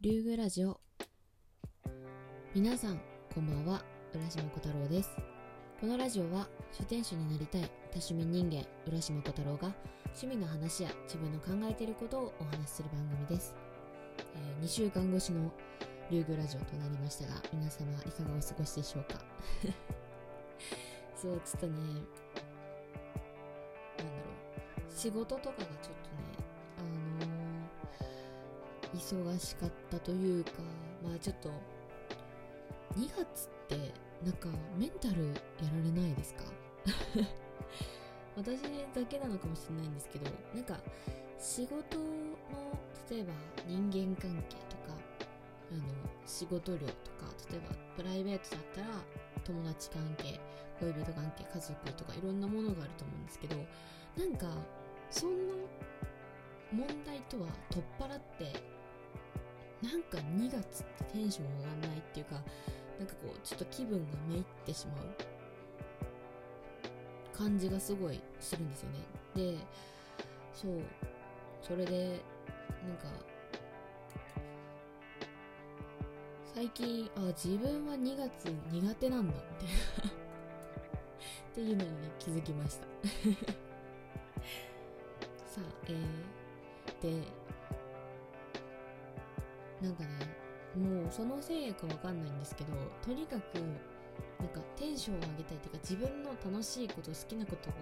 竜宮ラジオ。皆さんこんばんは。浦島小太郎です。このラジオは書店主になりたい多趣味人間浦島小太郎が趣味の話や自分の考えていることをお話しする番組です、えー、2週間越しの竜宮ラジオとなりましたが皆様いかがお過ごしでしょうか？そうちょっとねなんだろう。仕事とかがちょっとね、忙しかったというかまあちょっと2月ってなんかメンタルやられないですか？私だけなのかもしれないんですけどなんか仕事の例えば人間関係とかあの仕事量とか例えばプライベートだったら友達関係恋人関係家族とかいろんなものがあると思うんですけどなんかそんな問題とは取っ払ってなんか2月ってテンション上がんないっていうかなんかこうちょっと気分がめいってしまう感じがすごいするんですよね。でそうそれでなんか最近あ自分は2月苦手なんだみたいなっていうのにね気づきました。さあえー、でなんかねもうそのせいかわかんないんですけどとにかくなんかテンションを上げたいというか自分の楽しいこと好きなことを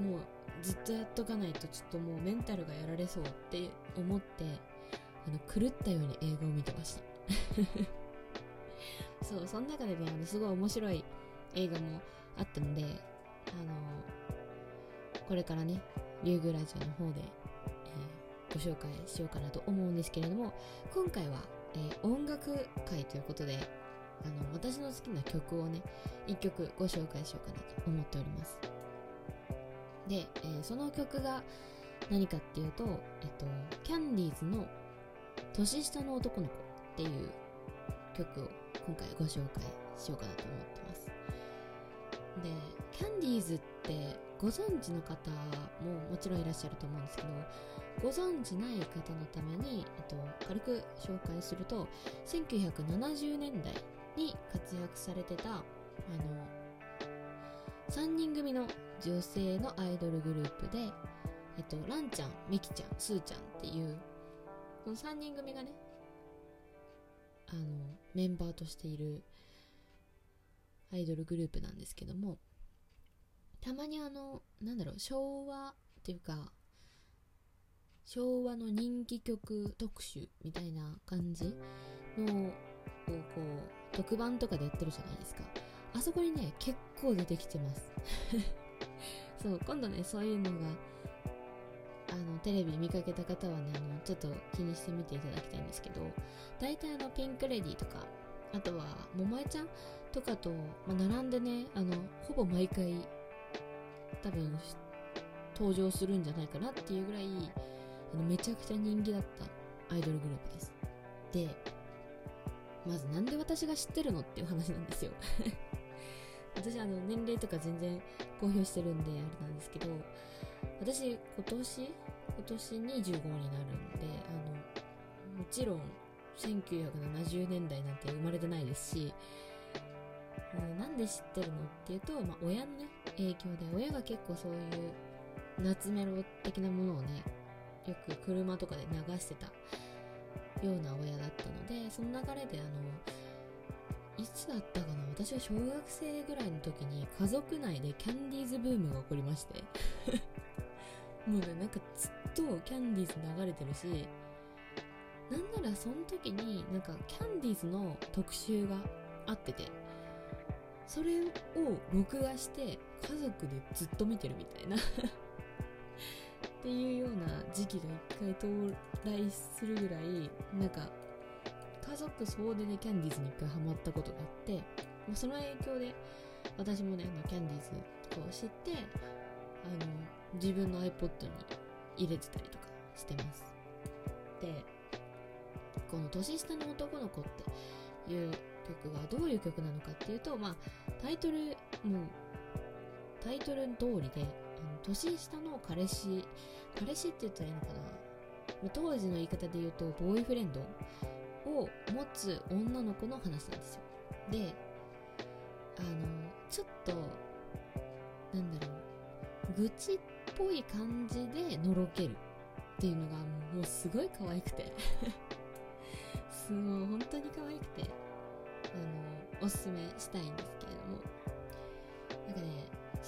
もうずっとやっとかないとちょっともうメンタルがやられそうって思ってあの狂ったように映画を見てました。そうその中でねあのすごい面白い映画もあったのであのこれからね竜宮ラジオの方で、ご紹介しようかなと思うんですけれども今回は、えー、音楽会ということであの私の好きな曲をね1曲ご紹介しようかなと思っております。で、えー、その曲が何かっていうと、えっと、キャンディーズの「年下の男の子」っていう曲を今回ご紹介しようかなと思ってます。でキャンディーズってご存知の方ももちろんいらっしゃると思うんですけどご存知ない方のために、えっと、軽く紹介すると1970年代に活躍されてたあの3人組の女性のアイドルグループで、えっと、ランちゃん、ミキちゃん、スーちゃんっていうこの3人組がねあのメンバーとしているアイドルグループなんですけどもたまにあのなんだろう昭和っていうか昭和の人気曲特集みたいな感じのをこう特番とかでやってるじゃないですか。あそこにね結構出てきてます。そう今度ねそういうのがあのテレビ見かけた方はねあのちょっと気にしてみていただきたいんですけど大体あのピンク・レディーとかあとは桃江ちゃんとかと、まあ、並んでねあのほぼ毎回多分登場するんじゃないかなっていうぐらいあのめちゃくちゃ人気だったアイドルグループです。でまずなんで私が知ってるのっていう話なんですよ。私あの年齢とか全然公表してるんであれなんですけど私今年今年25になるんであのもちろん1970年代なんて生まれてないですしなんで知ってるのっていうと、まあ、親のね影響で親が結構そういう夏メロ的なものをねよく車とかで流してたような親だったのでその流れであのいつだったかな私は小学生ぐらいの時に家族内でキャンディーズブームが起こりまして もうねなんかずっとキャンディーズ流れてるしなんならその時になんかキャンディーズの特集があっててそれを録画して家族でずっと見てるみたいな。っていうような時期が一回到来するぐらいなんか家族総出でキャンディーズに一回ハマったことがあってその影響で私もねあのキャンディーズとかを知ってあの自分の iPod に入れてたりとかしてます。でこの年下の男の子っていう曲がどういう曲なのかっていうとまあタイトルもうタイトル通りでの年下の彼氏彼氏って言ったらいいのかな？当時の言い方で言うとボーイフレンドを持つ女の子の話なんですよ。であのちょっとなんだろう。愚痴っぽい感じでのろける。っていうのがもうすごい可愛くて。すごい本当に可愛くて。あのおすすめしたいんです。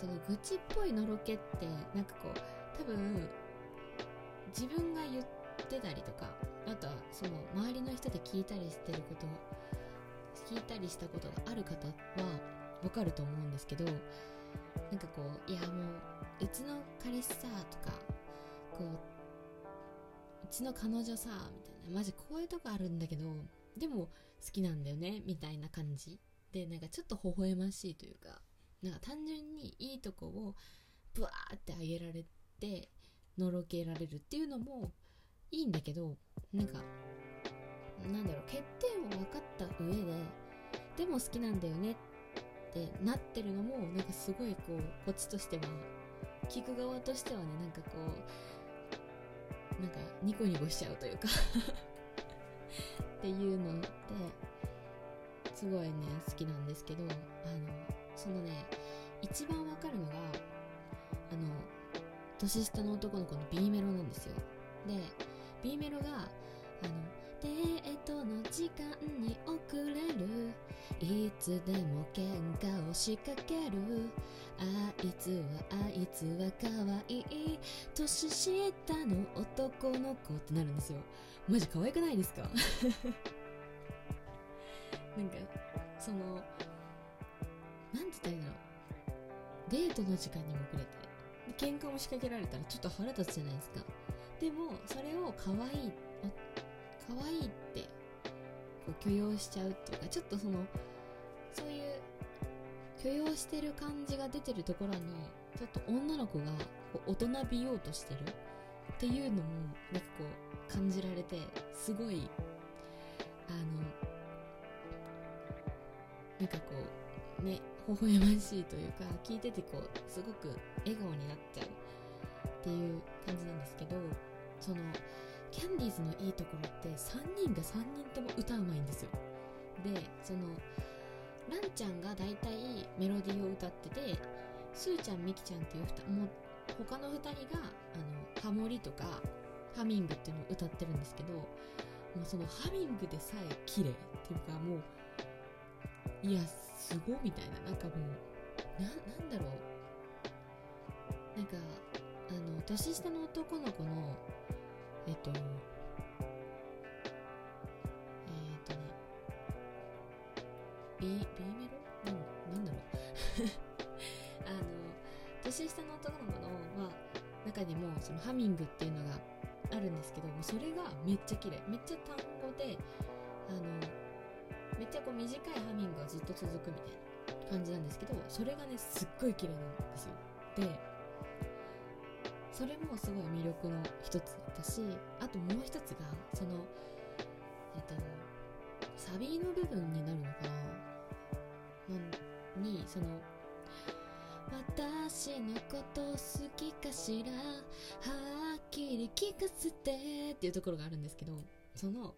その愚痴っぽいのろけってなんかこう多分自分が言ってたりとかあとはその周りの人で聞いたりしてること聞いたりしたことがある方はわかると思うんですけどなんかこういやもううちの彼氏さとかこううちの彼女さみたいなマジこういうとこあるんだけどでも好きなんだよねみたいな感じでなんかちょっと微笑ましいというかなんか単純にいいとこをブワーってあげられてのろけられるっていうのもいいんだけどなんかなんだろう欠点を分かった上ででも好きなんだよねってなってるのもなんかすごいこうこっちとしては聞く側としてはねなんかこうなんかニコニコしちゃうというか っていうのですごいね好きなんですけどあのそのね一番わかるのがあの年下の男の子の B メロなんですよ。で B メロがあのデートの時間に遅れる。いつでも喧嘩を仕掛ける。あいつはあいつは可愛い。年下の男の子ってなるんですよ。マジ可愛くないですか？なんかそのなんて言ったらいいんだろう。デートの時間にも遅れて喧嘩も仕掛けられたらちょっと腹立つじゃないですか。でもそれを可愛い可愛いってこう許容しちゃうっていうかちょっとそのそういう許容してる感じが出てるところにちょっと女の子がこう大人びようとしてるっていうのもなんかこう感じられてすごいあのなんかこうね微笑ましいというか聞いててこうすごく笑顔になっちゃうっていう感じなんですけどそのキャンディーズのいいところって3人が3人とも歌うまいんですよ。でそのランちゃんが大体メロディーを歌っててスーちゃんミキちゃんっていう2もう他の2人があのハモリとかハミングっていうのを歌ってるんですけどもうそのハミングでさえ綺麗っていうかもういやすごみたいななんかもうななんだろう。なんかあの年下の男の子のえっとえっとね B, B メロ？なんなんだろう。あの年下の男の子の、まあ、中にもそのハミングっていうのがあるんですけどもそれがめっちゃ綺麗。めっちゃ単語でちゃこう短いハミングがずっと続くみたいな感じなんですけどそれがねすっごい綺麗なんですよ。でそれもすごい魅力の一つだしあともう一つがそのえっとサビの部分になるのかな？のにその私のこと好きかしら？はっきり聞かせてっていうところがあるんですけどその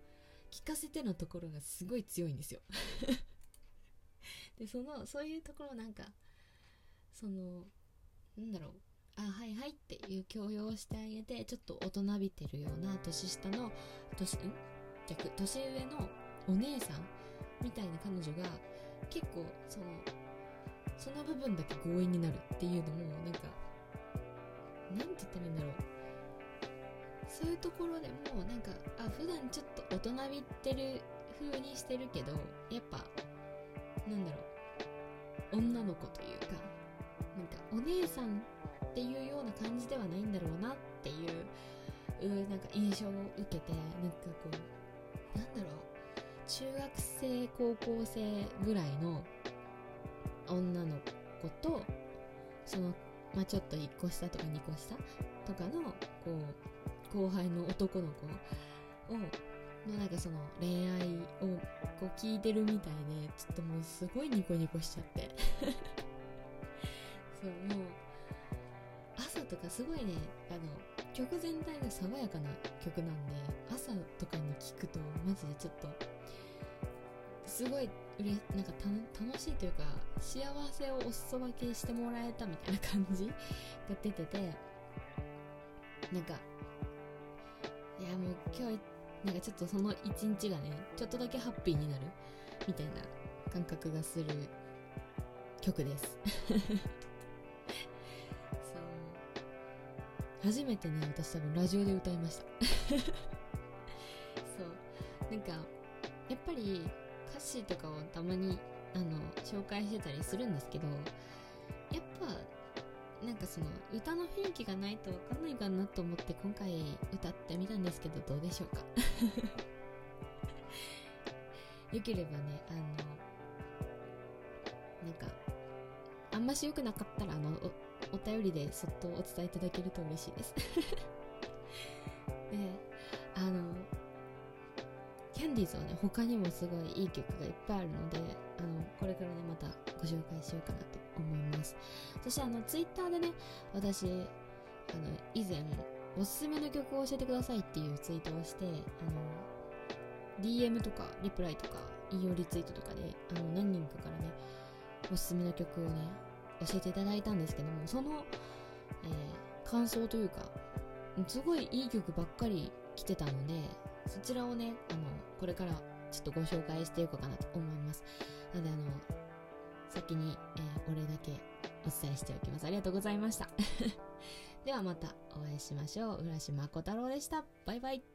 聞かせてのところがすごい強いんですよ。でそのそういうところなんかそのなんだろう。あはいはいっていう強要をしてあげてちょっと大人びてるような年下の年ん？逆年上のお姉さんみたいな彼女が結構そのその部分だけ強引になるっていうのもなんかなんて言ったらいいんだろう。そういうところでもなんかあ普段ちょっと大人びってる風にしてるけどやっぱなんだろう女の子というかなんかお姉さんっていうような感じではないんだろうなっていうなんか印象を受けてなんかこうなんだろう中学生高校生ぐらいの女の子とその、まあ、ちょっと1個下とか2個下とかのこう後輩の男の子をのなんかその恋愛をこう聞いてるみたいでちょっともうすごいニコニコしちゃって。そうもう朝とかすごいねあの曲全体が爽やかな曲なんで朝とかに聞くとマジでちょっとすごいうれなんか楽しいというか幸せをお裾分けしてもらえたみたいな感じが出ててなんかいやもう今日なんかちょっとその一日がねちょっとだけハッピーになるみたいな感覚がする曲です。そう。初めてね私多分ラジオで歌いました。そう。なんかやっぱり歌詞とかをたまにあの紹介してたりするんですけどやっぱなんかその歌の雰囲気がないと分かんないかなと思って今回歌ってみたんですけどどうでしょうか？よければねあのなんかあんまし良くなかったらあのお便りでそっとお伝えいただけると嬉しいです。であのキャンディーズはね他にもすごいいい曲がいっぱいあるのでこれからねまたご紹介しようかなと思います。そしてあのツイッターでね私あの以前おすすめの曲を教えてくださいっていうツイートをしてあの DM とかリプライとか引用リツイートとかであの何人かからねおすすめの曲をね教えていただいたんですけどもその、えー、感想というかすごいいい曲ばっかり来てたのでそちらをねあのこれからちょっとご紹介していこうかなと思います。なのであの先に、えー、お礼だけお伝えしておきます。ありがとうございました。ではまたお会いしましょう。浦島小太郎でした。バイバイ。